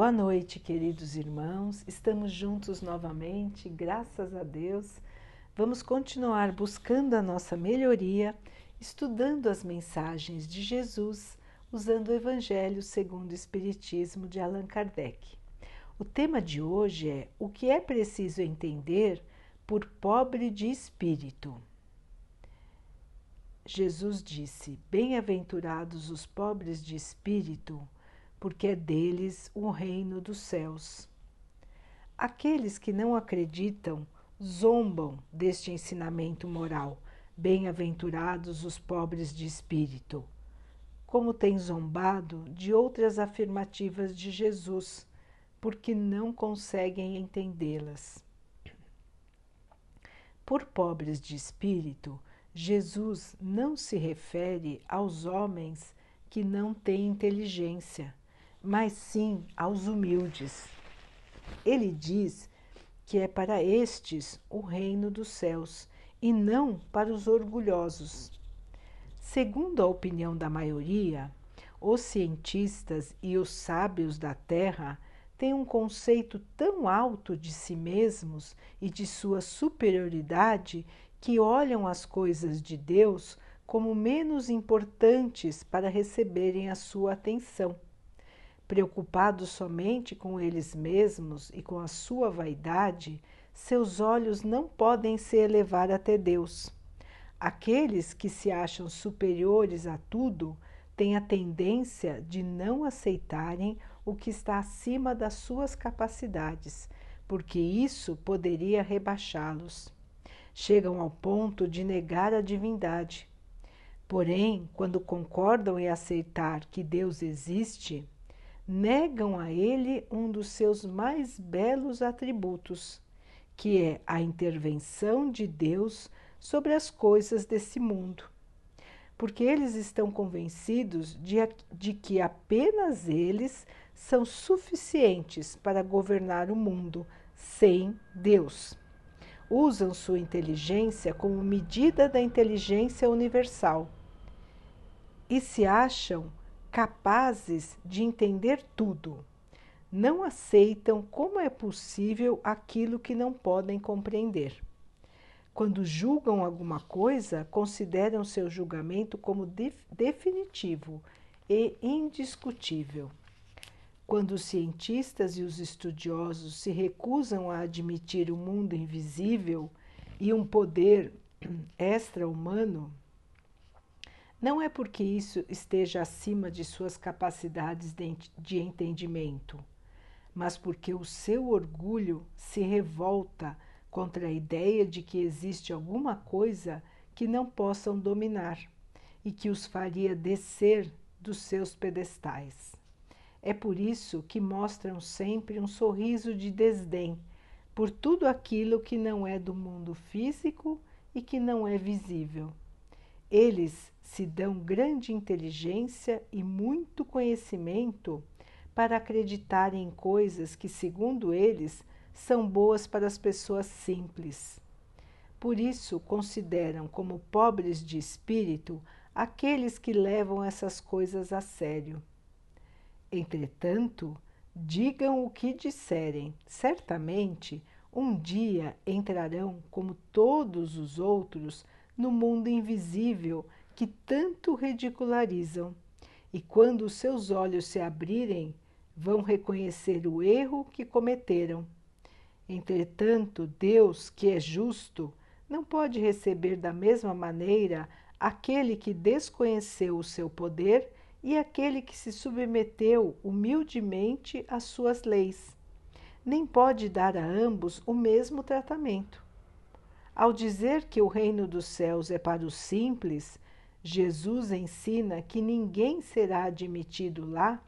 Boa noite, queridos irmãos. Estamos juntos novamente, graças a Deus. Vamos continuar buscando a nossa melhoria, estudando as mensagens de Jesus, usando o Evangelho segundo o Espiritismo de Allan Kardec. O tema de hoje é o que é preciso entender por pobre de espírito. Jesus disse: Bem-aventurados os pobres de espírito porque é deles o reino dos céus. Aqueles que não acreditam zombam deste ensinamento moral. Bem-aventurados os pobres de espírito. Como têm zombado de outras afirmativas de Jesus, porque não conseguem entendê-las. Por pobres de espírito, Jesus não se refere aos homens que não têm inteligência mas sim aos humildes. Ele diz que é para estes o reino dos céus e não para os orgulhosos. Segundo a opinião da maioria, os cientistas e os sábios da Terra têm um conceito tão alto de si mesmos e de sua superioridade que olham as coisas de Deus como menos importantes para receberem a sua atenção Preocupados somente com eles mesmos e com a sua vaidade, seus olhos não podem se elevar até Deus. Aqueles que se acham superiores a tudo têm a tendência de não aceitarem o que está acima das suas capacidades, porque isso poderia rebaixá-los. Chegam ao ponto de negar a divindade. Porém, quando concordam em aceitar que Deus existe, negam a ele um dos seus mais belos atributos, que é a intervenção de Deus sobre as coisas desse mundo. Porque eles estão convencidos de, de que apenas eles são suficientes para governar o mundo sem Deus. Usam sua inteligência como medida da inteligência universal e se acham capazes de entender tudo. Não aceitam como é possível aquilo que não podem compreender. Quando julgam alguma coisa, consideram seu julgamento como definitivo e indiscutível. Quando os cientistas e os estudiosos se recusam a admitir o um mundo invisível e um poder extra-humano, não é porque isso esteja acima de suas capacidades de entendimento, mas porque o seu orgulho se revolta contra a ideia de que existe alguma coisa que não possam dominar e que os faria descer dos seus pedestais. É por isso que mostram sempre um sorriso de desdém por tudo aquilo que não é do mundo físico e que não é visível. Eles se dão grande inteligência e muito conhecimento para acreditar em coisas que, segundo eles, são boas para as pessoas simples. Por isso, consideram como pobres de espírito aqueles que levam essas coisas a sério. Entretanto, digam o que disserem, certamente um dia entrarão, como todos os outros, no mundo invisível que tanto ridicularizam, e quando os seus olhos se abrirem, vão reconhecer o erro que cometeram. Entretanto, Deus, que é justo, não pode receber da mesma maneira aquele que desconheceu o seu poder e aquele que se submeteu humildemente às suas leis. Nem pode dar a ambos o mesmo tratamento. Ao dizer que o reino dos céus é para os simples, Jesus ensina que ninguém será admitido lá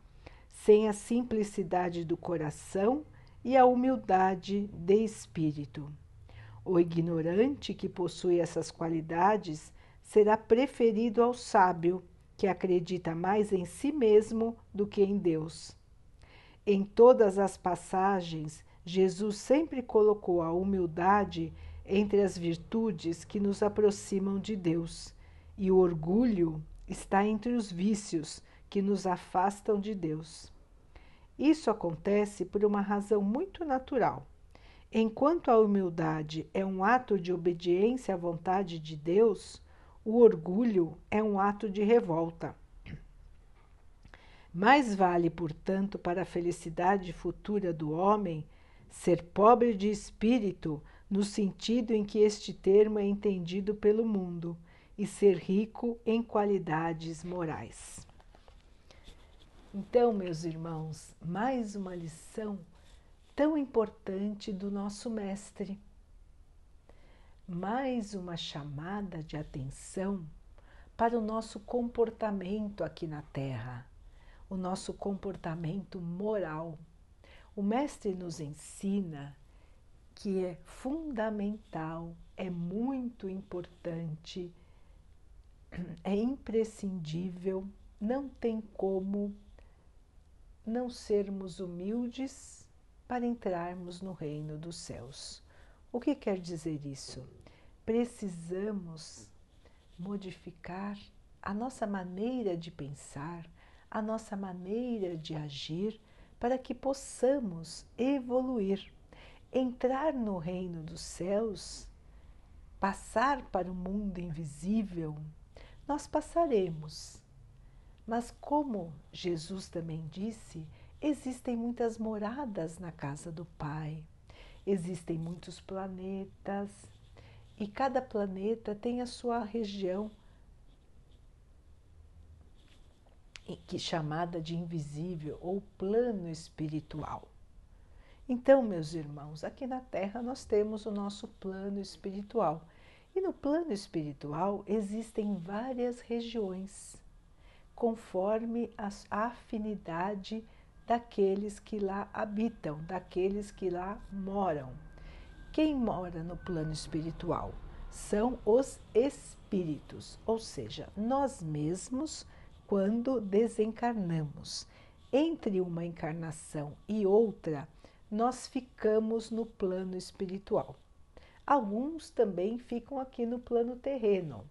sem a simplicidade do coração e a humildade de espírito. O ignorante que possui essas qualidades será preferido ao sábio, que acredita mais em si mesmo do que em Deus. Em todas as passagens, Jesus sempre colocou a humildade entre as virtudes que nos aproximam de Deus e o orgulho está entre os vícios que nos afastam de Deus. Isso acontece por uma razão muito natural. Enquanto a humildade é um ato de obediência à vontade de Deus, o orgulho é um ato de revolta. Mais vale, portanto, para a felicidade futura do homem ser pobre de espírito, no sentido em que este termo é entendido pelo mundo, e ser rico em qualidades morais. Então, meus irmãos, mais uma lição tão importante do nosso Mestre. Mais uma chamada de atenção para o nosso comportamento aqui na Terra, o nosso comportamento moral. O Mestre nos ensina que é fundamental, é muito importante, é imprescindível, não tem como não sermos humildes para entrarmos no reino dos céus. O que quer dizer isso? Precisamos modificar a nossa maneira de pensar, a nossa maneira de agir, para que possamos evoluir, entrar no reino dos céus, passar para o mundo invisível. Nós passaremos, mas como Jesus também disse, existem muitas moradas na casa do Pai, existem muitos planetas e cada planeta tem a sua região que chamada de invisível ou plano espiritual. Então, meus irmãos, aqui na Terra nós temos o nosso plano espiritual. E no plano espiritual existem várias regiões conforme a afinidade daqueles que lá habitam, daqueles que lá moram. Quem mora no plano espiritual são os espíritos, ou seja, nós mesmos quando desencarnamos. Entre uma encarnação e outra, nós ficamos no plano espiritual. Alguns também ficam aqui no plano terreno,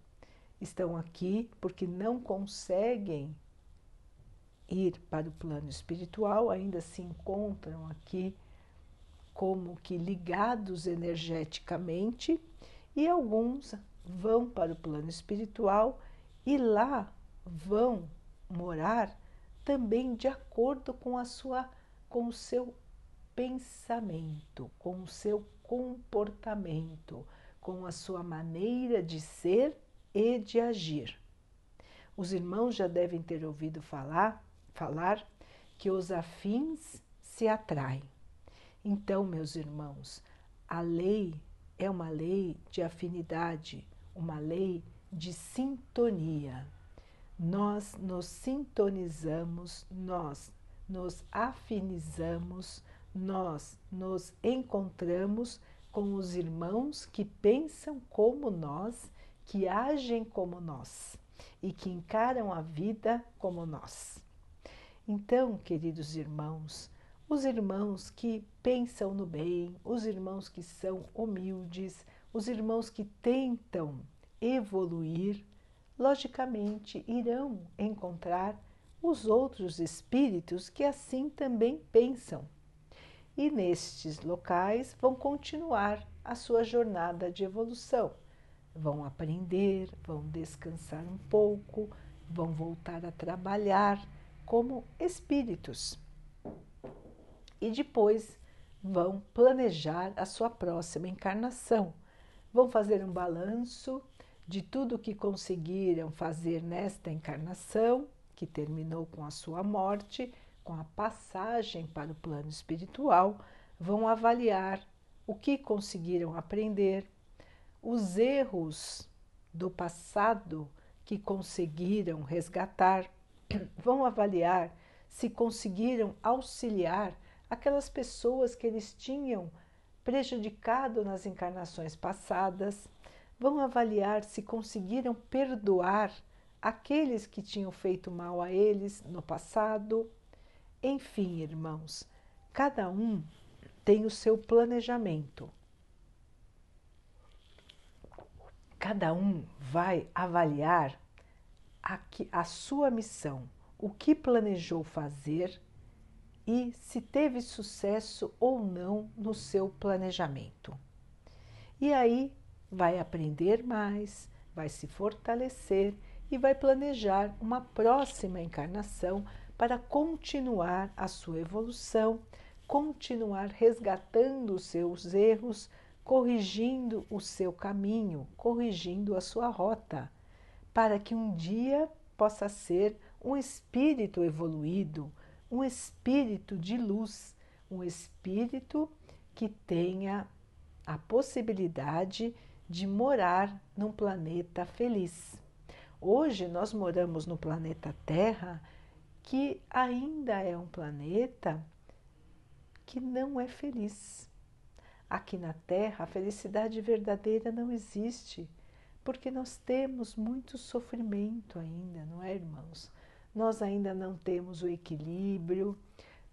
estão aqui porque não conseguem ir para o plano espiritual, ainda se encontram aqui como que ligados energeticamente, e alguns vão para o plano espiritual e lá vão morar também de acordo com a sua com o seu pensamento, com o seu comportamento, com a sua maneira de ser e de agir. Os irmãos já devem ter ouvido falar, falar que os afins se atraem. Então, meus irmãos, a lei é uma lei de afinidade, uma lei de sintonia. Nós nos sintonizamos, nós nos afinizamos, nós nos encontramos com os irmãos que pensam como nós que agem como nós e que encaram a vida como nós. Então, queridos irmãos, os irmãos que pensam no bem, os irmãos que são humildes, os irmãos que tentam evoluir, logicamente irão encontrar os outros espíritos que assim também pensam. E nestes locais vão continuar a sua jornada de evolução vão aprender, vão descansar um pouco, vão voltar a trabalhar como espíritos. E depois vão planejar a sua próxima encarnação. Vão fazer um balanço de tudo o que conseguiram fazer nesta encarnação, que terminou com a sua morte, com a passagem para o plano espiritual, vão avaliar o que conseguiram aprender, os erros do passado que conseguiram resgatar, vão avaliar se conseguiram auxiliar aquelas pessoas que eles tinham prejudicado nas encarnações passadas, vão avaliar se conseguiram perdoar aqueles que tinham feito mal a eles no passado. Enfim, irmãos, cada um tem o seu planejamento cada um vai avaliar a, a sua missão, o que planejou fazer e se teve sucesso ou não no seu planejamento. E aí vai aprender mais, vai se fortalecer e vai planejar uma próxima encarnação para continuar a sua evolução, continuar resgatando os seus erros, corrigindo o seu caminho, corrigindo a sua rota, para que um dia possa ser um espírito evoluído, um espírito de luz, um espírito que tenha a possibilidade de morar num planeta feliz. Hoje nós moramos no planeta Terra, que ainda é um planeta que não é feliz. Aqui na Terra, a felicidade verdadeira não existe, porque nós temos muito sofrimento ainda, não é, irmãos? nós ainda não temos o equilíbrio,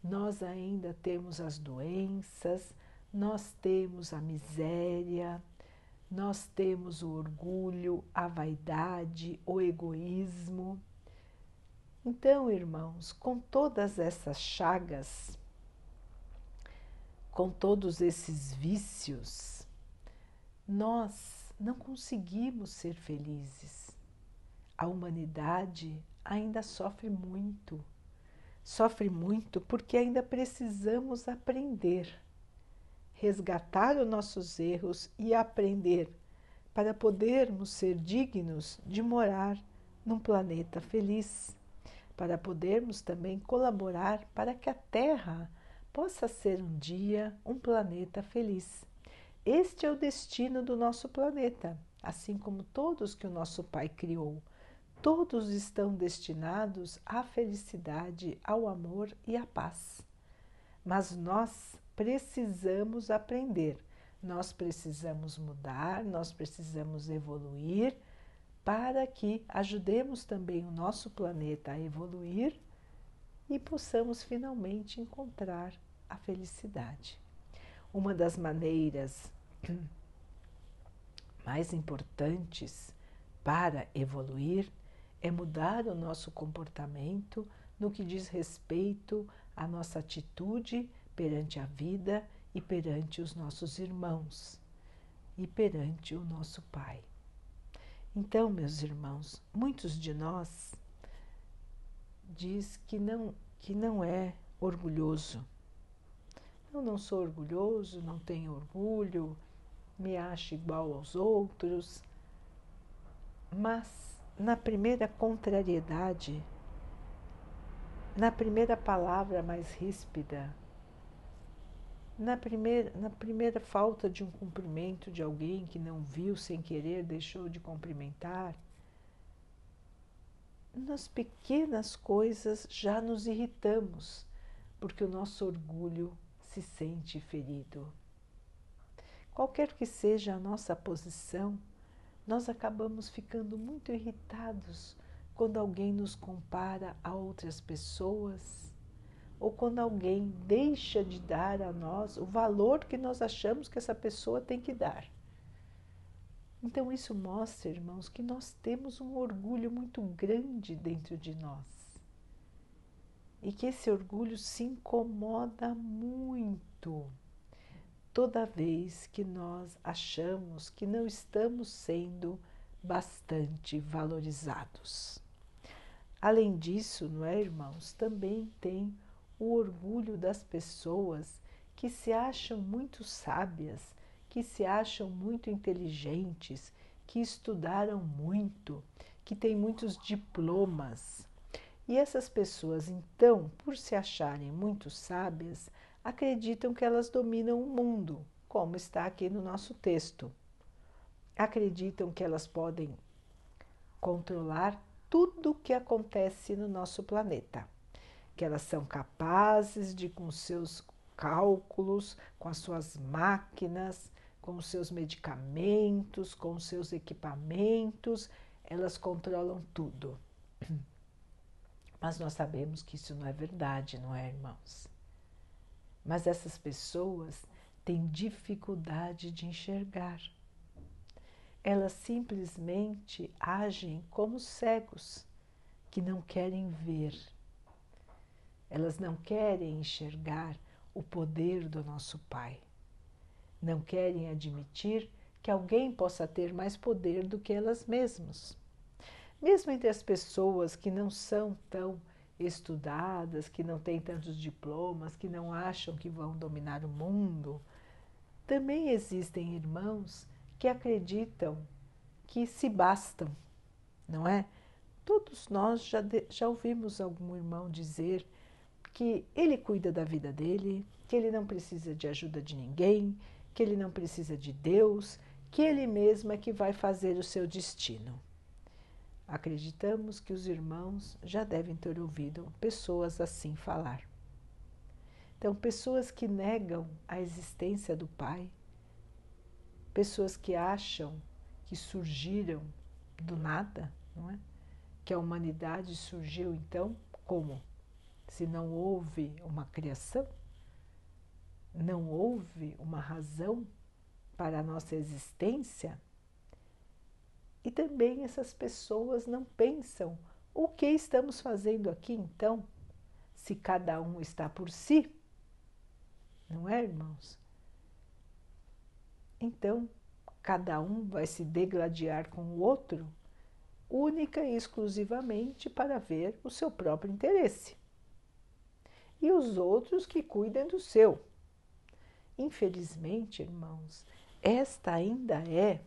nós ainda temos as doenças, nós temos a miséria, nós temos o orgulho, a vaidade, o egoísmo. Então, irmãos, com todas essas chagas, com todos esses vícios, nós não conseguimos ser felizes. A humanidade ainda sofre muito. Sofre muito porque ainda precisamos aprender, resgatar os nossos erros e aprender para podermos ser dignos de morar num planeta feliz, para podermos também colaborar para que a Terra possa ser um dia um planeta feliz. Este é o destino do nosso planeta, assim como todos que o nosso Pai criou todos estão destinados à felicidade, ao amor e à paz. Mas nós precisamos aprender, nós precisamos mudar, nós precisamos evoluir para que ajudemos também o nosso planeta a evoluir e possamos finalmente encontrar a felicidade. Uma das maneiras mais importantes para evoluir é mudar o nosso comportamento no que diz respeito à nossa atitude perante a vida e perante os nossos irmãos e perante o nosso Pai. Então, meus irmãos, muitos de nós diz que não que não é orgulhoso. Eu não sou orgulhoso, não tenho orgulho, me acho igual aos outros, mas na primeira contrariedade, na primeira palavra mais ríspida, na primeira, na primeira falta de um cumprimento de alguém que não viu sem querer, deixou de cumprimentar, nas pequenas coisas já nos irritamos, porque o nosso orgulho se sente ferido. Qualquer que seja a nossa posição, nós acabamos ficando muito irritados quando alguém nos compara a outras pessoas ou quando alguém deixa de dar a nós o valor que nós achamos que essa pessoa tem que dar. Então, isso mostra, irmãos, que nós temos um orgulho muito grande dentro de nós e que esse orgulho se incomoda muito toda vez que nós achamos que não estamos sendo bastante valorizados. Além disso, não é, irmãos, também tem o orgulho das pessoas que se acham muito sábias, que se acham muito inteligentes, que estudaram muito, que têm muitos diplomas. E essas pessoas, então, por se acharem muito sábias, acreditam que elas dominam o mundo, como está aqui no nosso texto. Acreditam que elas podem controlar tudo o que acontece no nosso planeta, que elas são capazes de, com seus cálculos, com as suas máquinas, com os seus medicamentos, com os seus equipamentos, elas controlam tudo. Mas nós sabemos que isso não é verdade, não é, irmãos? Mas essas pessoas têm dificuldade de enxergar. Elas simplesmente agem como cegos que não querem ver. Elas não querem enxergar o poder do nosso Pai. Não querem admitir que alguém possa ter mais poder do que elas mesmas. Mesmo entre as pessoas que não são tão estudadas, que não têm tantos diplomas, que não acham que vão dominar o mundo, também existem irmãos que acreditam que se bastam, não é? Todos nós já, de, já ouvimos algum irmão dizer que ele cuida da vida dele, que ele não precisa de ajuda de ninguém, que ele não precisa de Deus, que ele mesmo é que vai fazer o seu destino. Acreditamos que os irmãos já devem ter ouvido pessoas assim falar. Então, pessoas que negam a existência do Pai, pessoas que acham que surgiram do nada, não é? Que a humanidade surgiu então como? Se não houve uma criação, não houve uma razão para a nossa existência, e também essas pessoas não pensam o que estamos fazendo aqui então, se cada um está por si. Não é, irmãos? Então, cada um vai se degladiar com o outro, única e exclusivamente para ver o seu próprio interesse. E os outros que cuidem do seu. Infelizmente, irmãos, esta ainda é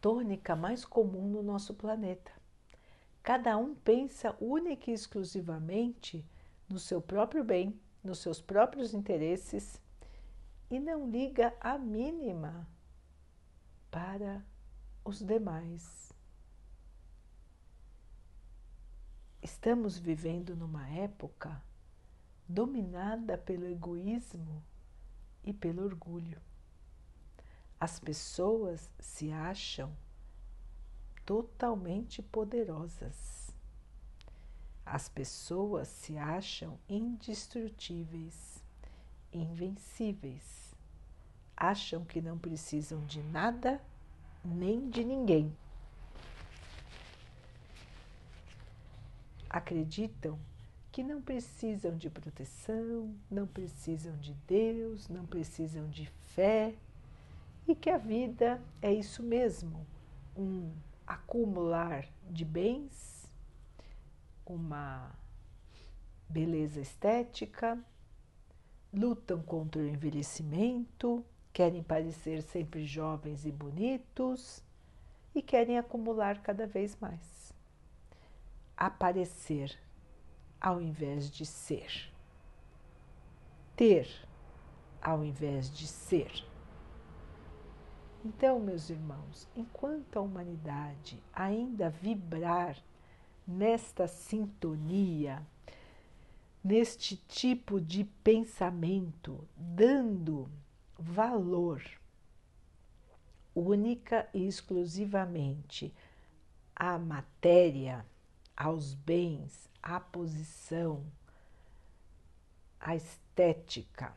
tônica mais comum no nosso planeta. Cada um pensa única e exclusivamente no seu próprio bem, nos seus próprios interesses e não liga a mínima para os demais. Estamos vivendo numa época dominada pelo egoísmo e pelo orgulho. As pessoas se acham totalmente poderosas. As pessoas se acham indestrutíveis, invencíveis. Acham que não precisam de nada nem de ninguém. Acreditam que não precisam de proteção, não precisam de Deus, não precisam de fé e que a vida é isso mesmo, um acumular de bens, uma beleza estética, lutam contra o envelhecimento, querem parecer sempre jovens e bonitos e querem acumular cada vez mais. Aparecer ao invés de ser. Ter ao invés de ser. Então, meus irmãos, enquanto a humanidade ainda vibrar nesta sintonia, neste tipo de pensamento, dando valor única e exclusivamente à matéria, aos bens, à posição, à estética,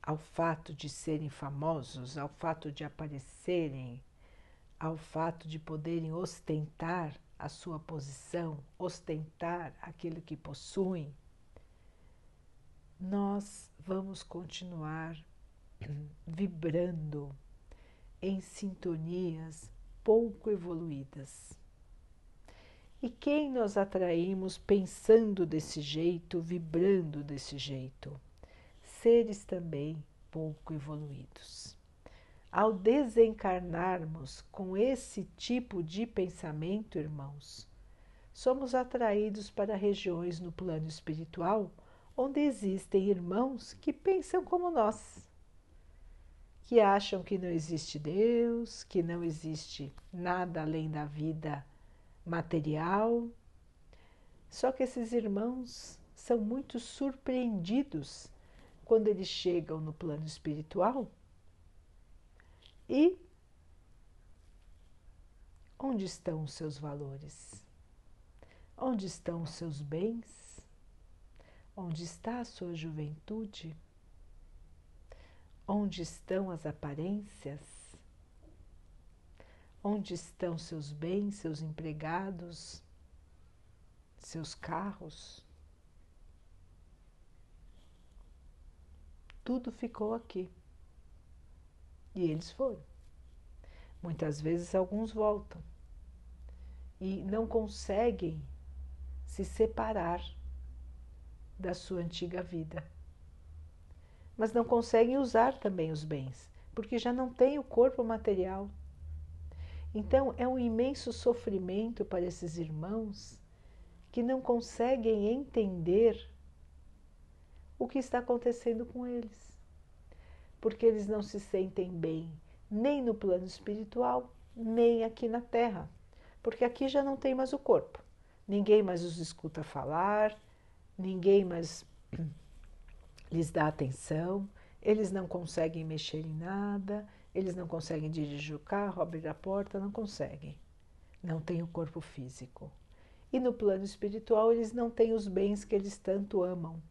ao fato de serem famosos, ao fato de aparecerem, ao fato de poderem ostentar a sua posição, ostentar aquilo que possuem, nós vamos continuar vibrando em sintonias pouco evoluídas. E quem nós atraímos pensando desse jeito, vibrando desse jeito? seres também pouco evoluídos. Ao desencarnarmos com esse tipo de pensamento, irmãos, somos atraídos para regiões no plano espiritual onde existem irmãos que pensam como nós, que acham que não existe Deus, que não existe nada além da vida material. Só que esses irmãos são muito surpreendidos quando eles chegam no plano espiritual e onde estão os seus valores? Onde estão os seus bens? Onde está a sua juventude? Onde estão as aparências? Onde estão seus bens, seus empregados, seus carros? Tudo ficou aqui. E eles foram. Muitas vezes alguns voltam e não conseguem se separar da sua antiga vida. Mas não conseguem usar também os bens, porque já não tem o corpo material. Então é um imenso sofrimento para esses irmãos que não conseguem entender o que está acontecendo com eles, porque eles não se sentem bem nem no plano espiritual, nem aqui na Terra, porque aqui já não tem mais o corpo, ninguém mais os escuta falar, ninguém mais lhes dá atenção, eles não conseguem mexer em nada, eles não conseguem dirigir o carro, abrir a porta, não conseguem. Não têm o corpo físico. E no plano espiritual, eles não têm os bens que eles tanto amam.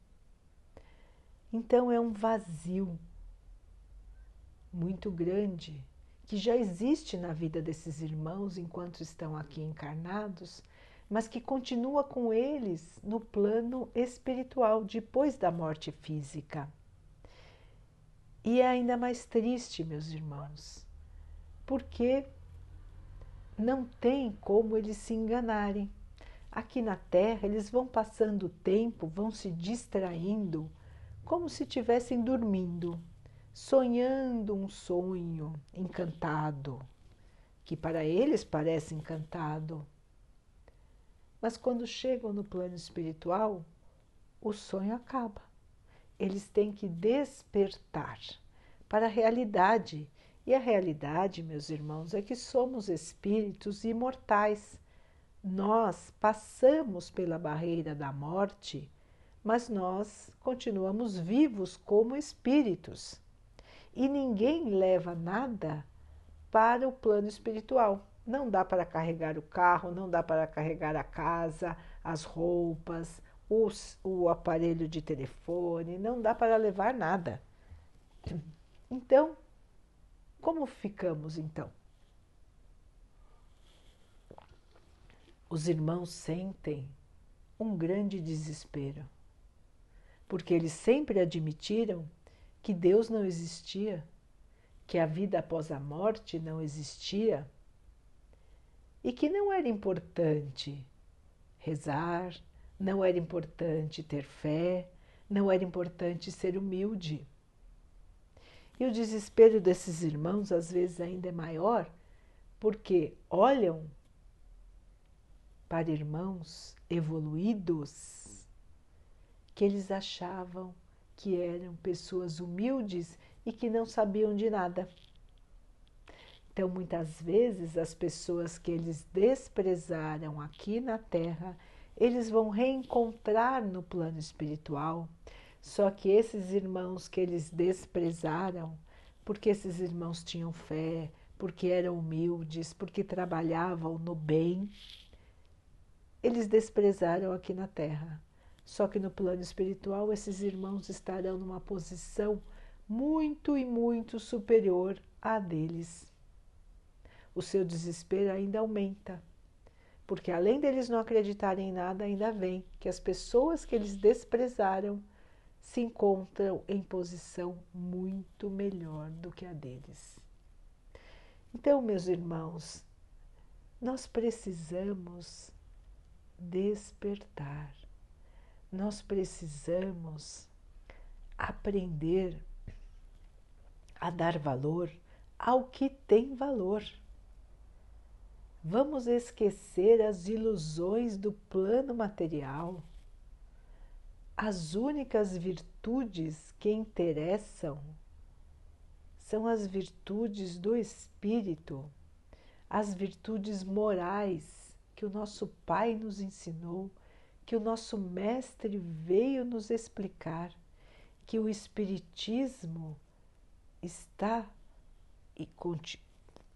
Então é um vazio muito grande que já existe na vida desses irmãos enquanto estão aqui encarnados, mas que continua com eles no plano espiritual depois da morte física. E é ainda mais triste, meus irmãos, porque não tem como eles se enganarem. Aqui na Terra, eles vão passando o tempo, vão se distraindo, como se estivessem dormindo, sonhando um sonho encantado, que para eles parece encantado mas quando chegam no plano espiritual, o sonho acaba. Eles têm que despertar para a realidade. E a realidade, meus irmãos, é que somos espíritos imortais. Nós passamos pela barreira da morte, mas nós continuamos vivos como espíritos. E ninguém leva nada para o plano espiritual. Não dá para carregar o carro, não dá para carregar a casa, as roupas, os, o aparelho de telefone, não dá para levar nada. Então, como ficamos então? Os irmãos sentem um grande desespero, porque eles sempre admitiram que Deus não existia, que a vida após a morte não existia e que não era importante rezar, não era importante ter fé, não era importante ser humilde. E o desespero desses irmãos às vezes ainda é maior porque olham para irmãos evoluídos que eles achavam que eram pessoas humildes e que não sabiam de nada. Então, muitas vezes, as pessoas que eles desprezaram aqui na Terra, eles vão reencontrar no plano espiritual. Só que esses irmãos que eles desprezaram, porque esses irmãos tinham fé, porque eram humildes, porque trabalhavam no bem, eles desprezaram aqui na Terra. Só que no plano espiritual, esses irmãos estarão numa posição muito e muito superior à deles o seu desespero ainda aumenta. Porque além deles não acreditarem em nada, ainda vem que as pessoas que eles desprezaram se encontram em posição muito melhor do que a deles. Então, meus irmãos, nós precisamos despertar, nós precisamos aprender a dar valor ao que tem valor. Vamos esquecer as ilusões do plano material. As únicas virtudes que interessam são as virtudes do espírito, as virtudes morais que o nosso Pai nos ensinou, que o nosso Mestre veio nos explicar, que o Espiritismo está e continua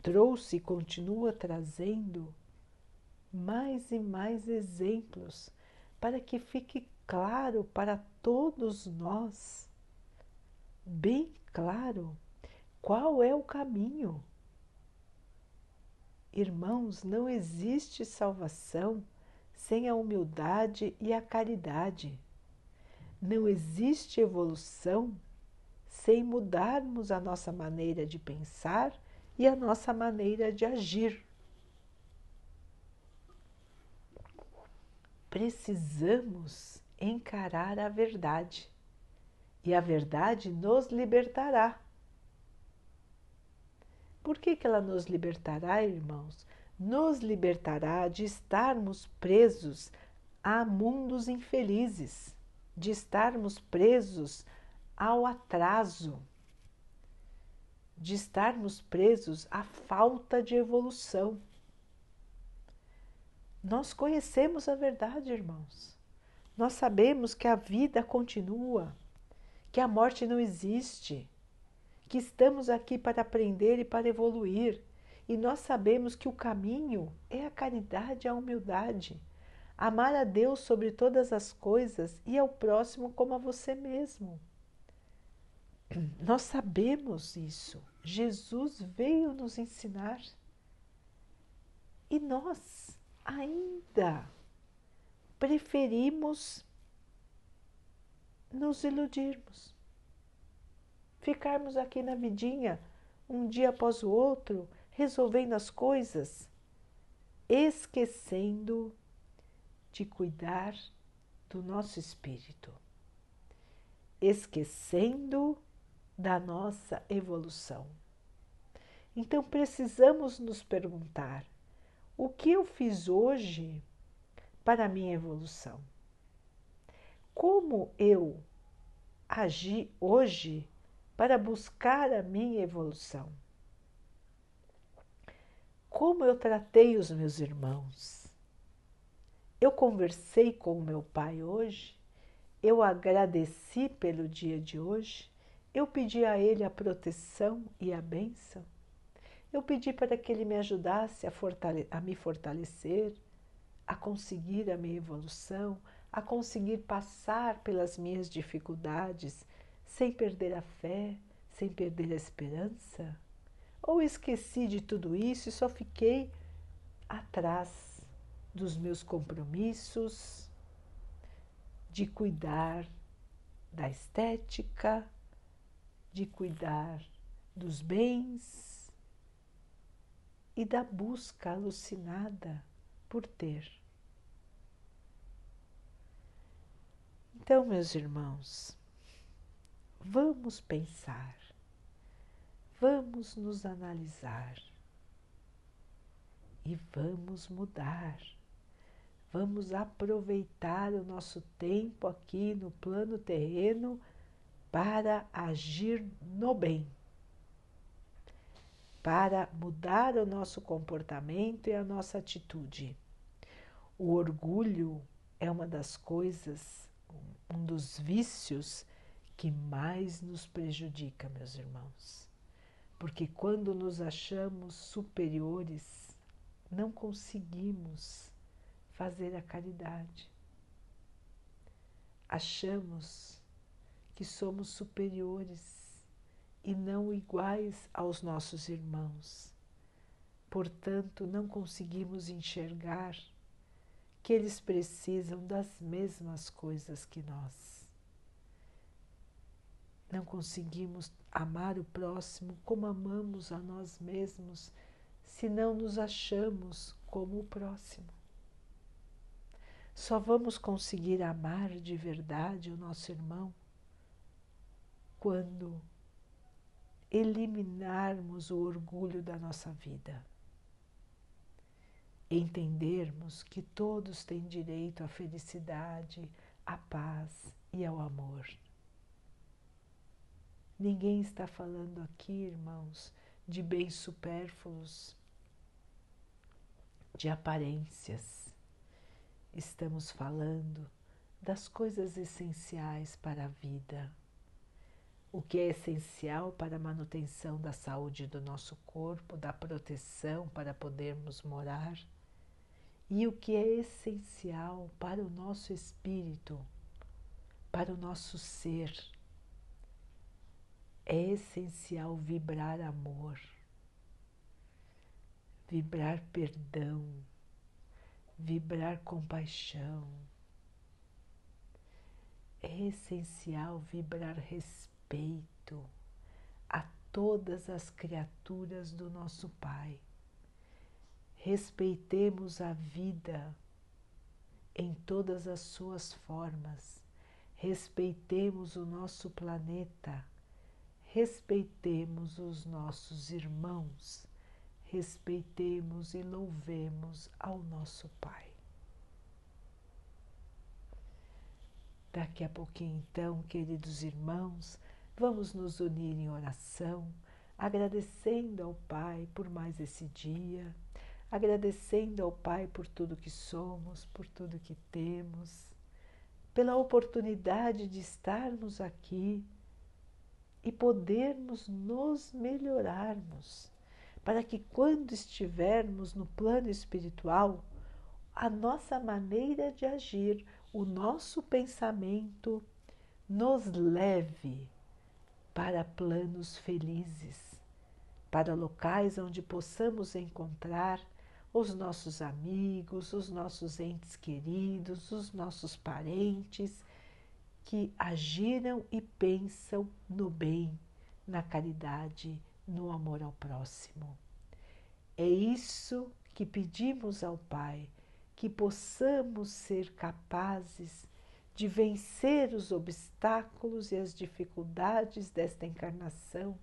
trouxe e continua trazendo mais e mais exemplos para que fique claro para todos nós, bem claro, qual é o caminho. Irmãos, não existe salvação sem a humildade e a caridade. Não existe evolução sem mudarmos a nossa maneira de pensar e a nossa maneira de agir. Precisamos encarar a verdade e a verdade nos libertará. Por que, que ela nos libertará, irmãos? Nos libertará de estarmos presos a mundos infelizes, de estarmos presos ao atraso, de estarmos presos à falta de evolução. Nós conhecemos a verdade, irmãos. Nós sabemos que a vida continua, que a morte não existe, que estamos aqui para aprender e para evoluir. E nós sabemos que o caminho é a caridade a humildade. Amar a Deus sobre todas as coisas e ao próximo como a você mesmo. Nós sabemos isso. Jesus veio nos ensinar. E nós ainda preferimos nos iludirmos. Ficarmos aqui na vidinha, um dia após o outro, resolvendo as coisas, esquecendo de cuidar do nosso espírito, esquecendo da nossa evolução. Então precisamos nos perguntar: o que eu fiz hoje para a minha evolução? Como eu agi hoje para buscar a minha evolução? Como eu tratei os meus irmãos? Eu conversei com o meu pai hoje? Eu agradeci pelo dia de hoje? Eu pedi a ele a proteção e a bênção? Eu pedi para que ele me ajudasse a, a me fortalecer, a conseguir a minha evolução, a conseguir passar pelas minhas dificuldades sem perder a fé, sem perder a esperança? Ou esqueci de tudo isso e só fiquei atrás dos meus compromissos, de cuidar da estética, de cuidar dos bens, e da busca alucinada por ter. Então, meus irmãos, vamos pensar, vamos nos analisar e vamos mudar. Vamos aproveitar o nosso tempo aqui no plano terreno para agir no bem para mudar o nosso comportamento e a nossa atitude. O orgulho é uma das coisas, um dos vícios que mais nos prejudica, meus irmãos. Porque quando nos achamos superiores, não conseguimos fazer a caridade. Achamos que somos superiores e não iguais aos nossos irmãos. Portanto, não conseguimos enxergar que eles precisam das mesmas coisas que nós. Não conseguimos amar o próximo como amamos a nós mesmos se não nos achamos como o próximo. Só vamos conseguir amar de verdade o nosso irmão quando eliminarmos o orgulho da nossa vida. Entendermos que todos têm direito à felicidade, à paz e ao amor. Ninguém está falando aqui, irmãos, de bens supérfluos, de aparências. Estamos falando das coisas essenciais para a vida o que é essencial para a manutenção da saúde do nosso corpo, da proteção para podermos morar, e o que é essencial para o nosso espírito, para o nosso ser. É essencial vibrar amor, vibrar perdão, vibrar compaixão. É essencial vibrar respeito a todas as criaturas do nosso Pai. Respeitemos a vida em todas as suas formas. Respeitemos o nosso planeta. Respeitemos os nossos irmãos. Respeitemos e louvemos ao nosso Pai. Daqui a pouquinho, então, queridos irmãos, vamos nos unir em oração, agradecendo ao Pai por mais esse dia, agradecendo ao Pai por tudo que somos, por tudo que temos, pela oportunidade de estarmos aqui e podermos nos melhorarmos, para que quando estivermos no plano espiritual, a nossa maneira de agir, o nosso pensamento nos leve para planos felizes, para locais onde possamos encontrar os nossos amigos, os nossos entes queridos, os nossos parentes que agiram e pensam no bem, na caridade, no amor ao próximo. É isso que pedimos ao Pai que possamos ser capazes de vencer os obstáculos e as dificuldades desta encarnação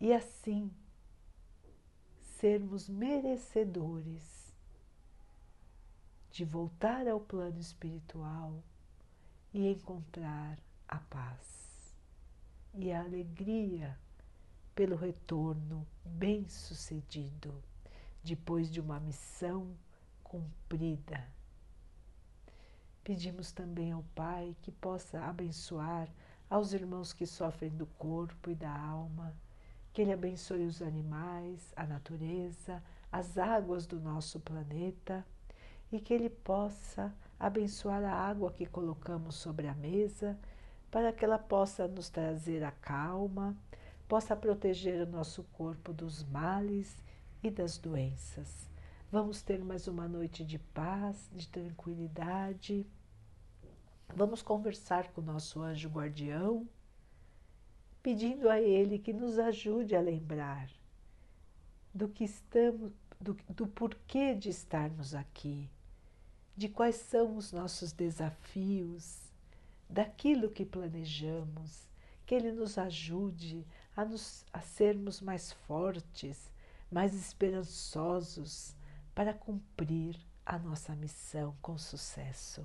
e assim sermos merecedores de voltar ao plano espiritual e encontrar a paz e a alegria pelo retorno bem-sucedido depois de uma missão cumprida. Pedimos também ao Pai que possa abençoar aos irmãos que sofrem do corpo e da alma, que Ele abençoe os animais, a natureza, as águas do nosso planeta e que Ele possa abençoar a água que colocamos sobre a mesa para que ela possa nos trazer a calma, possa proteger o nosso corpo dos males e das doenças. Vamos ter mais uma noite de paz, de tranquilidade. Vamos conversar com o nosso anjo guardião, pedindo a ele que nos ajude a lembrar do que estamos, do, do porquê de estarmos aqui, de quais são os nossos desafios, daquilo que planejamos, que ele nos ajude a, nos, a sermos mais fortes, mais esperançosos para cumprir a nossa missão com sucesso.